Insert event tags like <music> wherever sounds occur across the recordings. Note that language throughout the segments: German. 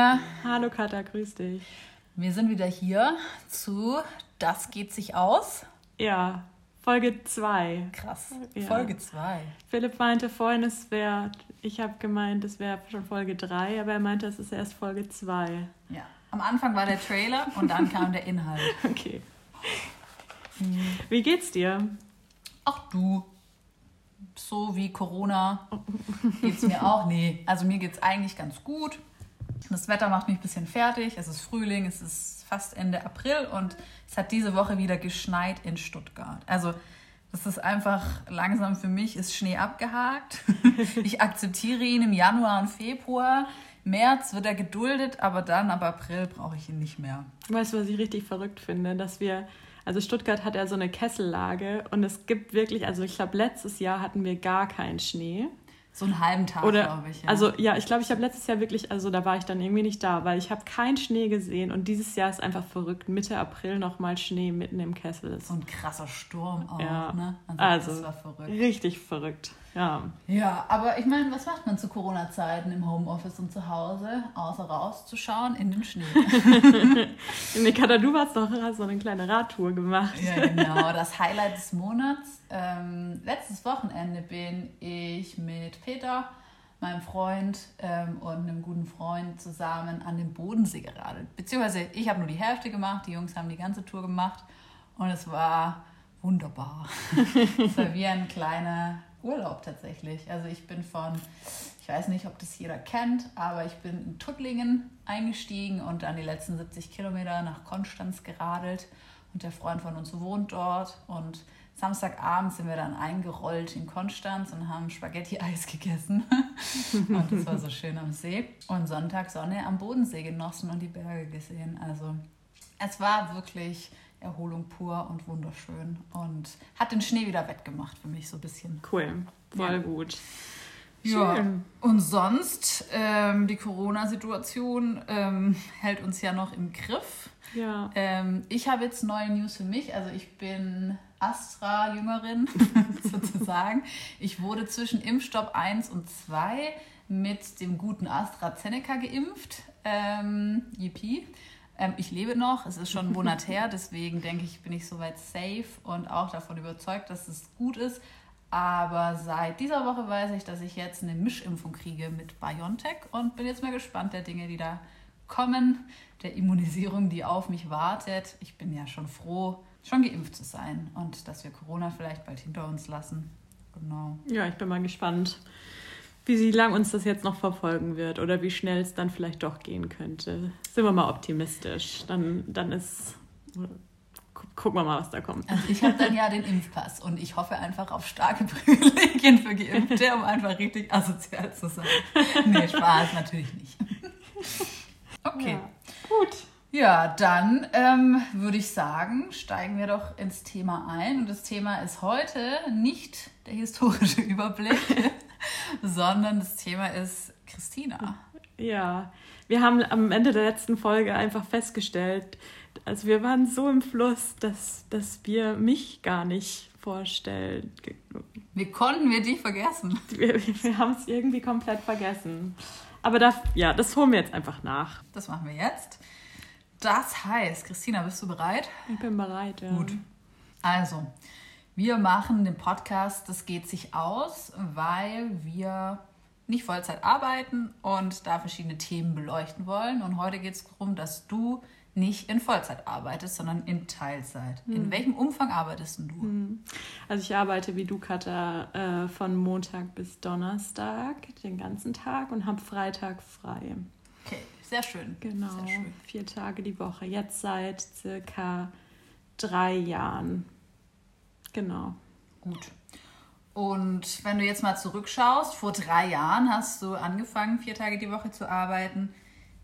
Hallo Christina. Hallo Katha, grüß dich. Wir sind wieder hier zu Das geht sich aus. Ja, Folge 2. Krass. Ja. Folge 2. Philipp meinte vorhin, es wäre, ich habe gemeint, es wäre schon Folge 3, aber er meinte, es ist erst Folge 2. Ja. Am Anfang war der Trailer und dann kam der Inhalt. <laughs> Okay. Wie geht's dir? Ach du. So wie Corona geht's mir auch. Nee, also mir geht's eigentlich ganz gut. Das Wetter macht mich ein bisschen fertig. Es ist Frühling, es ist fast Ende April und es hat diese Woche wieder geschneit in Stuttgart. Also das ist einfach langsam für mich, ist Schnee abgehakt. <laughs> Ich akzeptiere ihn im Januar und Februar. März wird er geduldet, aber dann ab April brauche ich ihn nicht mehr. Weißt du, was ich richtig verrückt finde? Dass wir, also Stuttgart hat ja so eine Kessellage und es gibt wirklich, also ich glaube, letztes Jahr hatten wir gar keinen Schnee. So einen halben Tag, glaube ich. Ja. Also ja, ich glaube, ich habe letztes Jahr wirklich, also da war ich dann irgendwie nicht da, weil ich habe keinen Schnee gesehen und dieses Jahr ist einfach verrückt. Mitte April nochmal Schnee mitten im Kessel. So ein krasser Sturm auch, ja. ne? Also, also verrückt. richtig verrückt. Ja. Ja, aber ich meine, was macht man zu Corona-Zeiten im Homeoffice und zu Hause, außer rauszuschauen in den Schnee? <laughs> Nikata, du hast doch so eine kleine Radtour gemacht. Ja, genau. Das Highlight des Monats. Ähm, letztes Wochenende bin ich mit Peter, meinem Freund ähm, und einem guten Freund zusammen an den Bodensee geradelt. Beziehungsweise ich habe nur die Hälfte gemacht, die Jungs haben die ganze Tour gemacht und es war wunderbar. <laughs> es war wie ein kleiner Urlaub tatsächlich. Also ich bin von, ich weiß nicht, ob das jeder kennt, aber ich bin in Tuttlingen eingestiegen und dann die letzten 70 Kilometer nach Konstanz geradelt. Und der Freund von uns wohnt dort. Und Samstagabend sind wir dann eingerollt in Konstanz und haben Spaghetti-Eis <laughs> gegessen. und das war so schön am See. Und Sonntag Sonne am Bodensee genossen und die Berge gesehen. Also es war wirklich Erholung pur und wunderschön und hat den Schnee wieder wettgemacht für mich so ein bisschen. Cool, voll ja. gut. Ja, und sonst, ähm, die Corona-Situation ähm, hält uns ja noch im Griff. Ja. Ähm, ich habe jetzt neue News für mich. Also ich bin Astra-Jüngerin <laughs> sozusagen. Ich wurde zwischen Impfstopp 1 und 2 mit dem guten AstraZeneca geimpft. Ähm, yippie. Ähm, ich lebe noch, es ist schon ein Monat her, deswegen denke ich, bin ich soweit safe und auch davon überzeugt, dass es gut ist. Aber seit dieser Woche weiß ich, dass ich jetzt eine Mischimpfung kriege mit BioNTech und bin jetzt mal gespannt der Dinge, die da kommen, der Immunisierung, die auf mich wartet. Ich bin ja schon froh, schon geimpft zu sein und dass wir Corona vielleicht bald hinter uns lassen. Genau. Ja, ich bin mal gespannt wie lang uns das jetzt noch verfolgen wird oder wie schnell es dann vielleicht doch gehen könnte. Sind wir mal optimistisch. Dann, dann ist. Gucken wir mal, was da kommt. Also ich habe dann ja den Impfpass und ich hoffe einfach auf starke <laughs> Privilegien für Geimpfte, um einfach richtig asozial zu sein. Nee, Spaß natürlich nicht. <laughs> Okay. Ja, gut. Ja, dann ähm, würde ich sagen, steigen wir doch ins Thema ein. Und das Thema ist heute nicht der historische Überblick, <laughs> <laughs> sondern das Thema ist Christina. Ja, wir haben am Ende der letzten Folge einfach festgestellt, also wir waren so im Fluss, dass, dass wir mich gar nicht vorstellen. Wie konnten wir dich vergessen? <laughs> Wir, wir haben es irgendwie komplett vergessen. Aber da, ja, das holen wir jetzt einfach nach. Das machen wir jetzt. Das heißt, Christina, bist du bereit? Ich bin bereit, ja. Gut. Also, wir machen den Podcast, das geht sich aus, weil wir nicht Vollzeit arbeiten und da verschiedene Themen beleuchten wollen. Und heute geht es darum, dass du nicht in Vollzeit arbeitest, sondern in Teilzeit. Hm. In welchem Umfang arbeitest du? Hm. Also ich arbeite wie du, Katha, äh, von Montag bis Donnerstag den ganzen Tag und habe Freitag frei. Okay, sehr schön. Genau, sehr schön. vier Tage die Woche. Jetzt seit circa drei Jahren. Genau. Gut. Und wenn du jetzt mal zurückschaust, vor drei Jahren hast du angefangen, vier Tage die Woche zu arbeiten.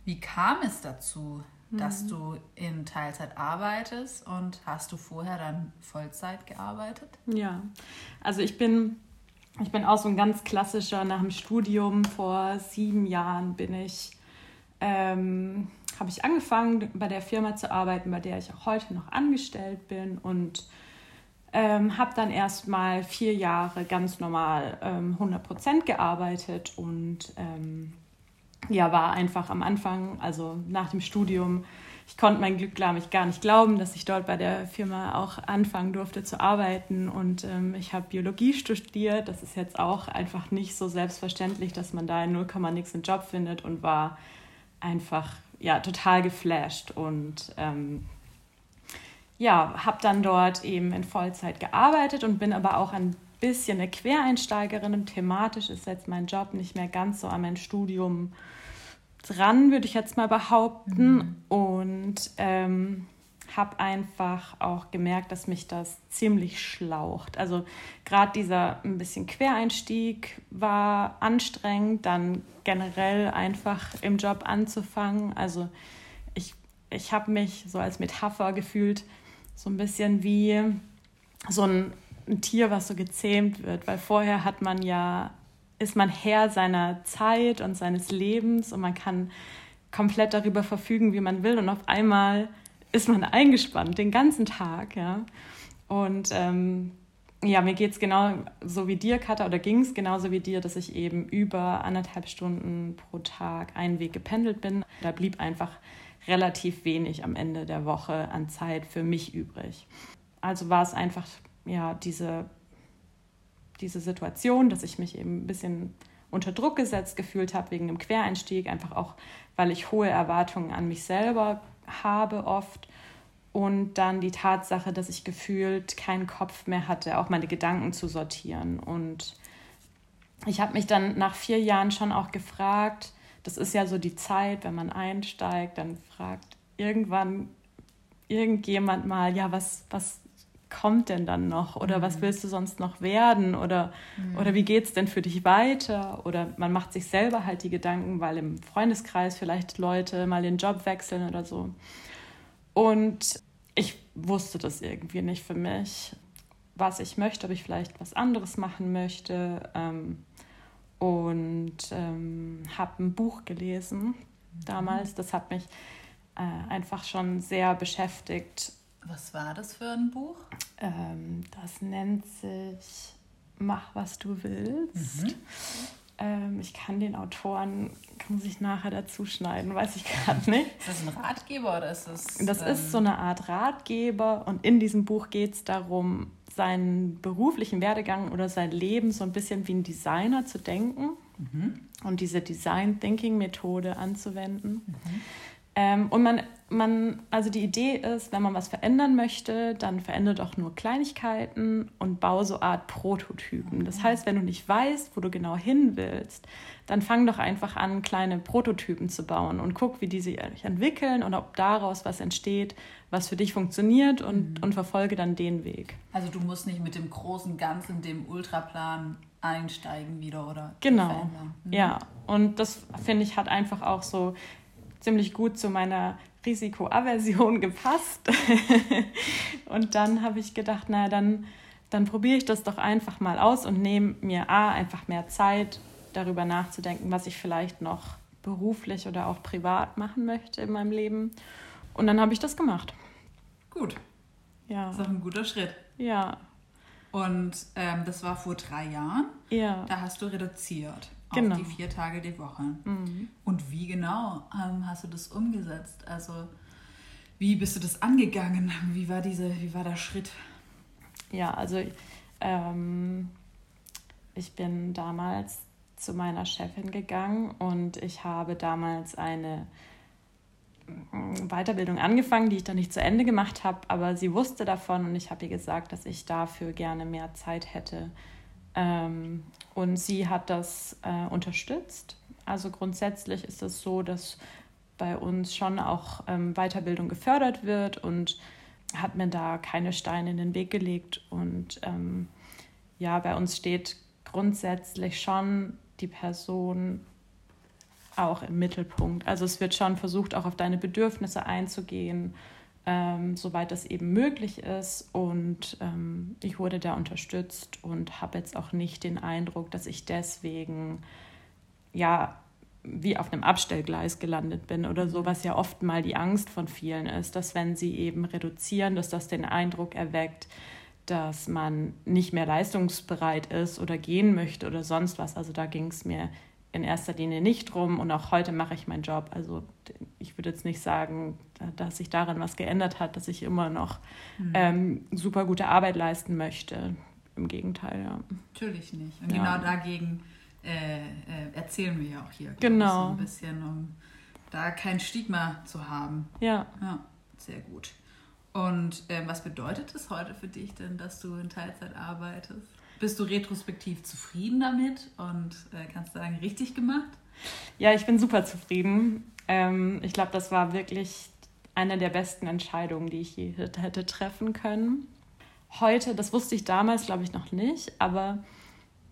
Wie kam es dazu, mhm. dass du in Teilzeit arbeitest und hast du vorher dann Vollzeit gearbeitet? Ja, also ich bin, ich bin auch so ein ganz klassischer, nach dem Studium vor sieben Jahren bin ich, ähm, habe ich angefangen bei der Firma zu arbeiten, bei der ich auch heute noch angestellt bin und ähm, habe dann erst mal vier Jahre ganz normal ähm, 100% gearbeitet und ähm, ja, war einfach am Anfang, also nach dem Studium, ich konnte mein Glück, glaube ich, gar nicht glauben, dass ich dort bei der Firma auch anfangen durfte zu arbeiten. Und ähm, ich habe Biologie studiert. Das ist jetzt auch einfach nicht so selbstverständlich, dass man da in 0, nix einen Job findet und war einfach ja total geflasht und ähm, ja, habe dann dort eben in Vollzeit gearbeitet und bin aber auch ein bisschen eine Quereinsteigerin. Und thematisch ist jetzt mein Job nicht mehr ganz so an mein Studium dran, würde ich jetzt mal behaupten. Mhm. Und ähm, habe einfach auch gemerkt, dass mich das ziemlich schlaucht. Also gerade dieser ein bisschen Quereinstieg war anstrengend, dann generell einfach im Job anzufangen. Also ich, ich habe mich so als Metapher gefühlt, so ein bisschen wie so ein, ein Tier, was so gezähmt wird, weil vorher hat man ja, ist man Herr seiner Zeit und seines Lebens und man kann komplett darüber verfügen, wie man will und auf einmal ist man eingespannt den ganzen Tag, ja. Und ähm, ja, mir geht es genau so wie dir, Katha, oder ging es genauso wie dir, dass ich eben über anderthalb Stunden pro Tag einen Weg gependelt bin. Da blieb einfach relativ wenig am Ende der Woche an Zeit für mich übrig. Also war es einfach ja diese, diese Situation, dass ich mich eben ein bisschen unter Druck gesetzt gefühlt habe wegen dem Quereinstieg, einfach auch, weil ich hohe Erwartungen an mich selber habe oft und dann die Tatsache, dass ich gefühlt keinen Kopf mehr hatte, auch meine Gedanken zu sortieren und ich habe mich dann nach vier Jahren schon auch gefragt, das ist ja so die Zeit, wenn man einsteigt, dann fragt irgendwann irgendjemand mal, ja, was, was kommt denn dann noch? Oder mhm. was willst du sonst noch werden? Oder, mhm. oder wie geht es denn für dich weiter? Oder man macht sich selber halt die Gedanken, weil im Freundeskreis vielleicht Leute mal den Job wechseln oder so. Und ich wusste das irgendwie nicht für mich, was ich möchte, ob ich vielleicht was anderes machen möchte. Ähm, und ähm, habe ein Buch gelesen damals. Das hat mich äh, einfach schon sehr beschäftigt. Was war das für ein Buch? Ähm, das nennt sich Mach, was du willst. Mhm. Ähm, ich kann den Autoren, muss ich nachher dazu schneiden, weiß ich gerade <laughs> nicht. Ist das ein Ratgeber oder ist das. Das ist so eine Art Ratgeber und in diesem Buch geht es darum, seinen beruflichen Werdegang oder sein Leben so ein bisschen wie ein Designer zu denken mhm. und diese Design Thinking Methode anzuwenden. Mhm. Ähm, und man, man, also die Idee ist, wenn man was verändern möchte, dann verändere doch nur Kleinigkeiten und baue so Art Prototypen. Das heißt, wenn du nicht weißt, wo du genau hin willst, dann fang doch einfach an, kleine Prototypen zu bauen und guck, wie die sich entwickeln und ob daraus was entsteht, was für dich funktioniert und, mhm. und verfolge dann den Weg. Also du musst nicht mit dem großen Ganzen, dem Ultraplan einsteigen wieder oder genau mhm. ja und das finde ich hat einfach auch so ziemlich gut zu meiner Risikoaversion <laughs> gepasst. <laughs> und dann habe ich gedacht, naja, dann, dann probiere ich das doch einfach mal aus und nehme mir A, einfach mehr Zeit, darüber nachzudenken, was ich vielleicht noch beruflich oder auch privat machen möchte in meinem Leben. Und dann habe ich das gemacht. Gut. Ja. Das ist auch ein guter Schritt. Ja. Und ähm, das war vor drei Jahren. Ja. Da hast du reduziert genau. auf die vier Tage die Woche. Mhm. Und wie genau ähm, hast du das umgesetzt? Also wie bist du das angegangen? Wie war diese, wie war der Schritt? Ja, also ähm, ich bin damals zu meiner Chefin gegangen und ich habe damals eine mm, Weiterbildung angefangen, die ich dann nicht zu Ende gemacht habe, aber sie wusste davon und ich habe ihr gesagt, dass ich dafür gerne mehr Zeit hätte ähm, und sie hat das äh, unterstützt. Also grundsätzlich ist es so, dass bei uns schon auch ähm, Weiterbildung gefördert wird und hat mir da keine Steine in den Weg gelegt. Und ähm, ja, bei uns steht grundsätzlich schon die Person auch im Mittelpunkt. Also es wird schon versucht, auch auf deine Bedürfnisse einzugehen ähm, soweit das eben möglich ist. Und ähm, ich wurde da unterstützt und habe jetzt auch nicht den Eindruck, dass ich deswegen ja wie auf einem Abstellgleis gelandet bin oder so, was ja oft mal die Angst von vielen ist, dass wenn sie eben reduzieren, dass das den Eindruck erweckt, dass man nicht mehr leistungsbereit ist oder gehen möchte oder sonst was. Also da ging es mir in erster Linie nicht drum und auch heute mache ich meinen Job. Also ich würde jetzt nicht sagen, dass sich daran was geändert hat, dass ich immer noch mhm. ähm, super gute Arbeit leisten möchte. Im Gegenteil, ja. Natürlich nicht. Und ja. genau dagegen äh, äh, erzählen wir ja auch hier. Genau. So ein bisschen, um da kein Stigma zu haben. Ja. Ja, sehr gut. Und äh, was bedeutet es heute für dich denn, dass du in Teilzeit arbeitest? Bist du retrospektiv zufrieden damit und äh, kannst sagen, richtig gemacht? Ja, ich bin super zufrieden. Ähm, ich glaube, das war wirklich eine der besten Entscheidungen, die ich je hätte treffen können. Heute, das wusste ich damals, glaube ich, noch nicht, aber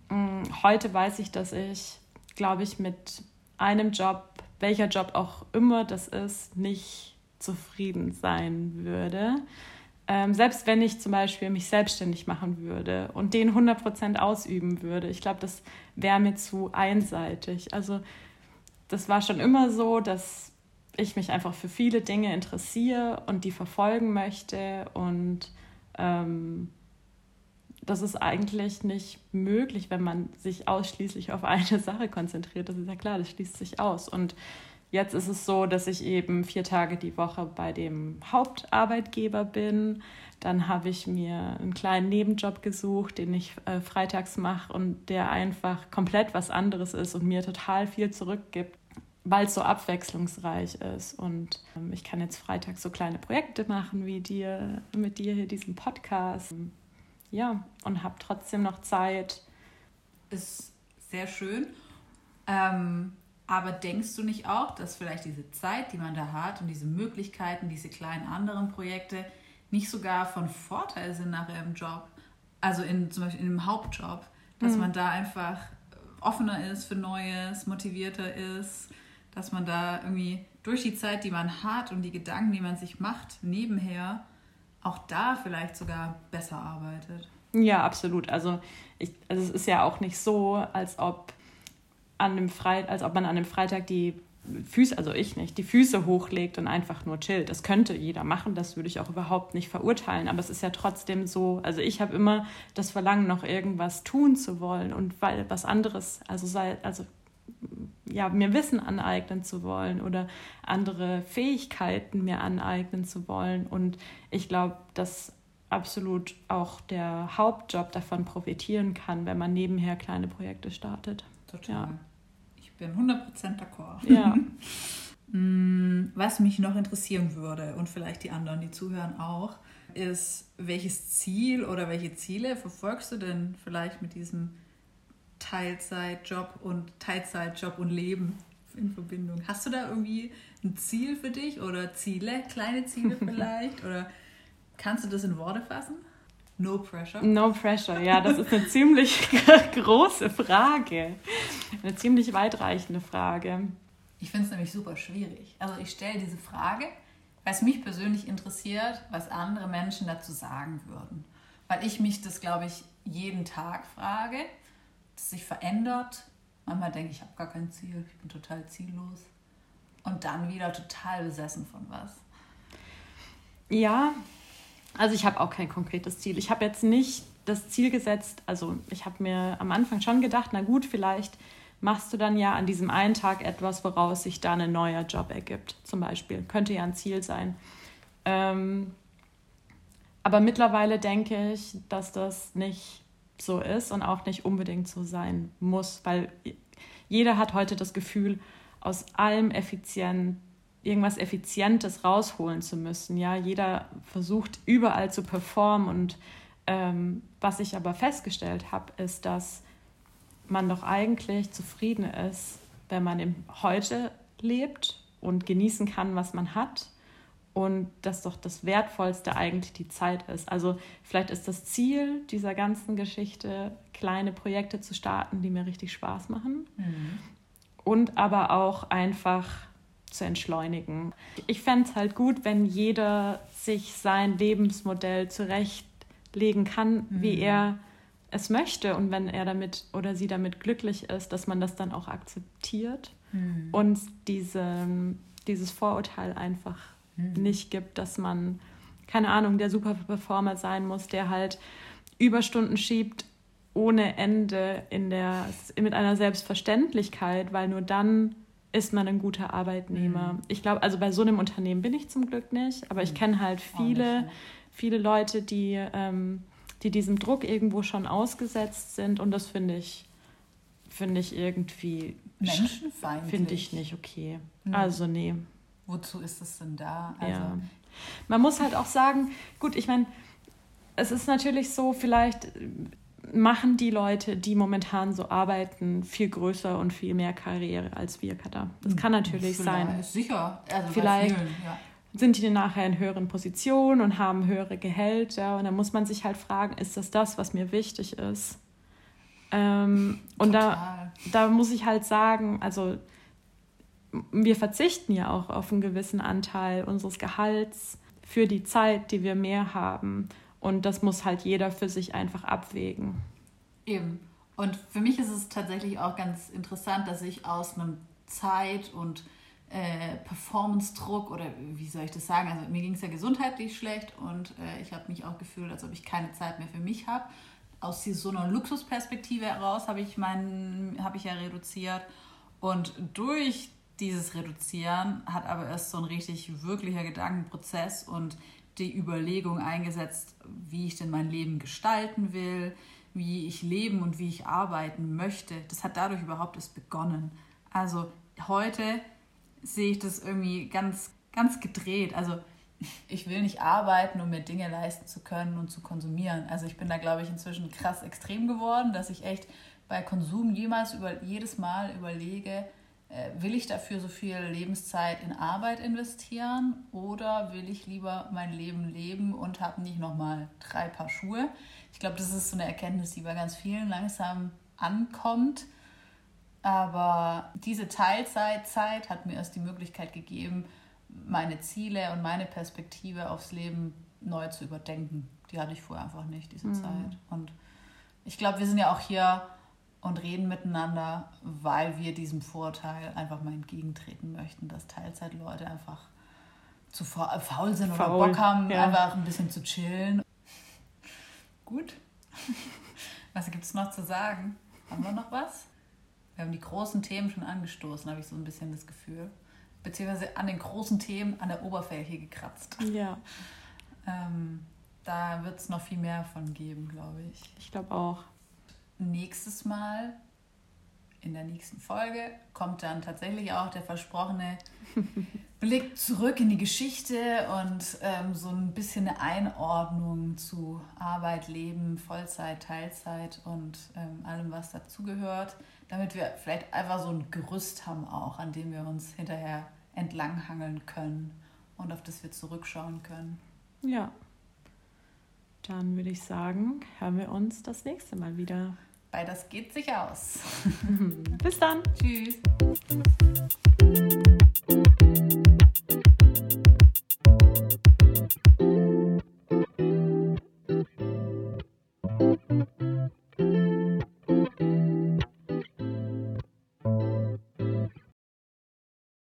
mh, mm, heute weiß ich, dass ich, glaube ich, mit einem Job, welcher Job auch immer das ist, nicht zufrieden sein würde. Ähm, selbst wenn ich zum Beispiel mich selbstständig machen würde und den 100% ausüben würde, ich glaube, das wäre mir zu einseitig. Also das war schon immer so, dass ich mich einfach für viele Dinge interessiere und die verfolgen möchte und ähm, das ist eigentlich nicht möglich, wenn man sich ausschließlich auf eine <laughs> Sache konzentriert. Das ist ja klar, das schließt sich aus. Und Jetzt ist es so, dass ich eben vier Tage die Woche bei dem Hauptarbeitgeber bin. Dann habe ich mir einen kleinen Nebenjob gesucht, den ich äh, freitags mache und der einfach komplett was anderes ist und mir total viel zurückgibt, weil es so abwechslungsreich ist. Und ähm, ich kann jetzt freitags so kleine Projekte machen wie dir, mit dir hier diesen Podcast. Ja, und habe trotzdem noch Zeit. Ist sehr schön. Ähm, aber denkst du nicht auch, dass vielleicht diese Zeit, die man da hat und diese Möglichkeiten, diese kleinen anderen Projekte nicht sogar von Vorteil sind nachher im Job? Also in, zum Beispiel in einem Hauptjob, dass mhm. man da einfach offener ist für Neues, motivierter ist, dass man da irgendwie durch die Zeit, die man hat und die Gedanken, die man sich macht, nebenher auch da vielleicht sogar besser arbeitet. Ja, absolut. Also, ich, also es ist ja auch nicht so, als ob an einem Freit als ob man an einem Freitag die Füße, also ich nicht, die Füße hochlegt und einfach nur chillt. Das könnte jeder machen, das würde ich auch überhaupt nicht verurteilen. Aber es ist ja trotzdem so, also ich habe immer das Verlangen, noch irgendwas tun zu wollen und weil was anderes, also sei, also ja, mir Wissen aneignen zu wollen oder andere Fähigkeiten mir aneignen zu wollen. Und ich glaube, dass absolut auch der Hauptjob davon profitieren kann, wenn man nebenher kleine Projekte startet. Total. Ja. Ich bin 100% d'accord. Ja. <laughs> Mm, was mich noch interessieren würde und vielleicht die anderen, die zuhören auch, ist, welches Ziel oder welche Ziele verfolgst du denn vielleicht mit diesem Teilzeitjob und Teilzeitjob und Leben in Verbindung? Hast du da irgendwie ein Ziel für dich oder Ziele, kleine Ziele <laughs> vielleicht? oder kannst du das in Worte fassen? No pressure. No pressure, ja, das ist eine ziemlich <laughs> große Frage. Eine ziemlich weitreichende Frage. Ich finde es nämlich super schwierig. Also ich stelle diese Frage, weil es mich persönlich interessiert, was andere Menschen dazu sagen würden. Weil ich mich das, glaube ich, jeden Tag frage, das sich verändert. Manchmal denke ich, ich habe gar kein Ziel, ich bin total ziellos. Und dann wieder total besessen von was. Ja, also ich habe auch kein konkretes Ziel. Ich habe jetzt nicht das Ziel gesetzt, also ich habe mir am Anfang schon gedacht, na gut, vielleicht machst du dann ja an diesem einen Tag etwas, woraus sich dann ein neuer Job ergibt, zum Beispiel. Könnte ja ein Ziel sein. Ähm, aber mittlerweile denke ich, dass das nicht so ist und auch nicht unbedingt so sein muss, weil jeder hat heute das Gefühl, aus allem effizient irgendwas Effizientes rausholen zu müssen. Ja, jeder versucht überall zu performen und ähm, was ich aber festgestellt habe, ist, dass man doch eigentlich zufrieden ist, wenn man im Heute lebt und genießen kann, was man hat und dass doch das Wertvollste eigentlich die Zeit ist. Also vielleicht ist das Ziel dieser ganzen Geschichte, kleine Projekte zu starten, die mir richtig Spaß machen mhm. und aber auch einfach zu entschleunigen. Ich fände es halt gut, wenn jeder sich sein Lebensmodell zurechtlegen kann, mhm. wie er es möchte und wenn er damit oder sie damit glücklich ist, dass man das dann auch akzeptiert mhm. und diese, dieses Vorurteil einfach mhm. nicht gibt, dass man, keine Ahnung, der Superperformer sein muss, der halt Überstunden schiebt, ohne Ende in der, mit einer Selbstverständlichkeit, weil nur dann ist man ein guter Arbeitnehmer. Mhm. Ich glaube, also bei so einem Unternehmen bin ich zum Glück nicht, aber ich mhm. kenne halt viele, nicht, viele Leute, die, ähm, die diesem Druck irgendwo schon ausgesetzt sind und das finde ich, finde ich irgendwie menschenfeindlich. Finde ich nicht okay. Mhm. Also nee. Wozu ist es denn da? Also, ja. Man muss halt auch sagen, gut, ich meine, es ist natürlich so, vielleicht machen die Leute, die momentan so arbeiten, viel größer und viel mehr Karriere als wir, Katha. Das kann natürlich vielleicht, sein. Sicher. Also vielleicht vielen, ja. sind die nachher in höheren Positionen und haben höhere Gehälter. Und dann muss man sich halt fragen, ist das das, was mir wichtig ist? Ähm, und da, da muss ich halt sagen, also wir verzichten ja auch auf einen gewissen Anteil unseres Gehalts für die Zeit, die wir mehr haben. Und das muss halt jeder für sich einfach abwägen. Eben. Und für mich ist es tatsächlich auch ganz interessant, dass ich aus einem Zeit- und äh, Performance-Druck oder wie soll ich das sagen, also mir ging es ja gesundheitlich schlecht und äh, ich habe mich auch gefühlt, als ob ich keine Zeit mehr für mich habe. Aus so einer Luxusperspektive heraus habe ich, hab ich ja reduziert und durch dieses Reduzieren hat aber erst so ein richtig wirklicher Gedankenprozess und die Überlegung eingesetzt, wie ich denn mein Leben gestalten will, wie ich leben und wie ich arbeiten möchte. Das hat dadurch überhaupt erst begonnen. Also heute sehe ich das irgendwie ganz, ganz gedreht. Also ich will nicht arbeiten, um mir Dinge leisten zu können und zu konsumieren. Also ich bin da, glaube ich, inzwischen krass extrem geworden, dass ich echt bei Konsum jemals über, jedes Mal überlege, will ich dafür so viel Lebenszeit in Arbeit investieren oder will ich lieber mein Leben leben und habe nicht nochmal drei Paar Schuhe? Ich glaube, das ist so eine Erkenntnis, die bei ganz vielen langsam ankommt. Aber diese Teilzeitzeit hat mir erst die Möglichkeit gegeben, meine Ziele und meine Perspektive aufs Leben neu zu überdenken. Die hatte ich vorher einfach nicht, diese mhm. Zeit. Und ich glaube, wir sind ja auch hier und reden miteinander, weil wir diesem Vorteil einfach mal entgegentreten möchten, dass Teilzeitleute einfach zu faul sind faul, oder Bock haben, ja. einfach ein bisschen zu chillen. Gut. Was gibt es noch zu sagen? Haben wir noch was? Wir haben die großen Themen schon angestoßen, habe ich so ein bisschen das Gefühl. Beziehungsweise an den großen Themen an der Oberfläche gekratzt. Ja. Ähm, da wird es noch viel mehr von geben, glaube ich. Ich glaube auch nächstes Mal, in der nächsten Folge, kommt dann tatsächlich auch der versprochene <laughs> Blick zurück in die Geschichte und ähm, so ein bisschen eine Einordnung zu Arbeit, Leben, Vollzeit, Teilzeit und ähm, allem, was dazugehört, damit wir vielleicht einfach so ein Gerüst haben auch, an dem wir uns hinterher entlanghangeln können und auf das wir zurückschauen können. Ja. Dann würde ich sagen, hören wir uns das nächste Mal wieder. Weil das geht sich aus. <laughs> Bis dann. Tschüss.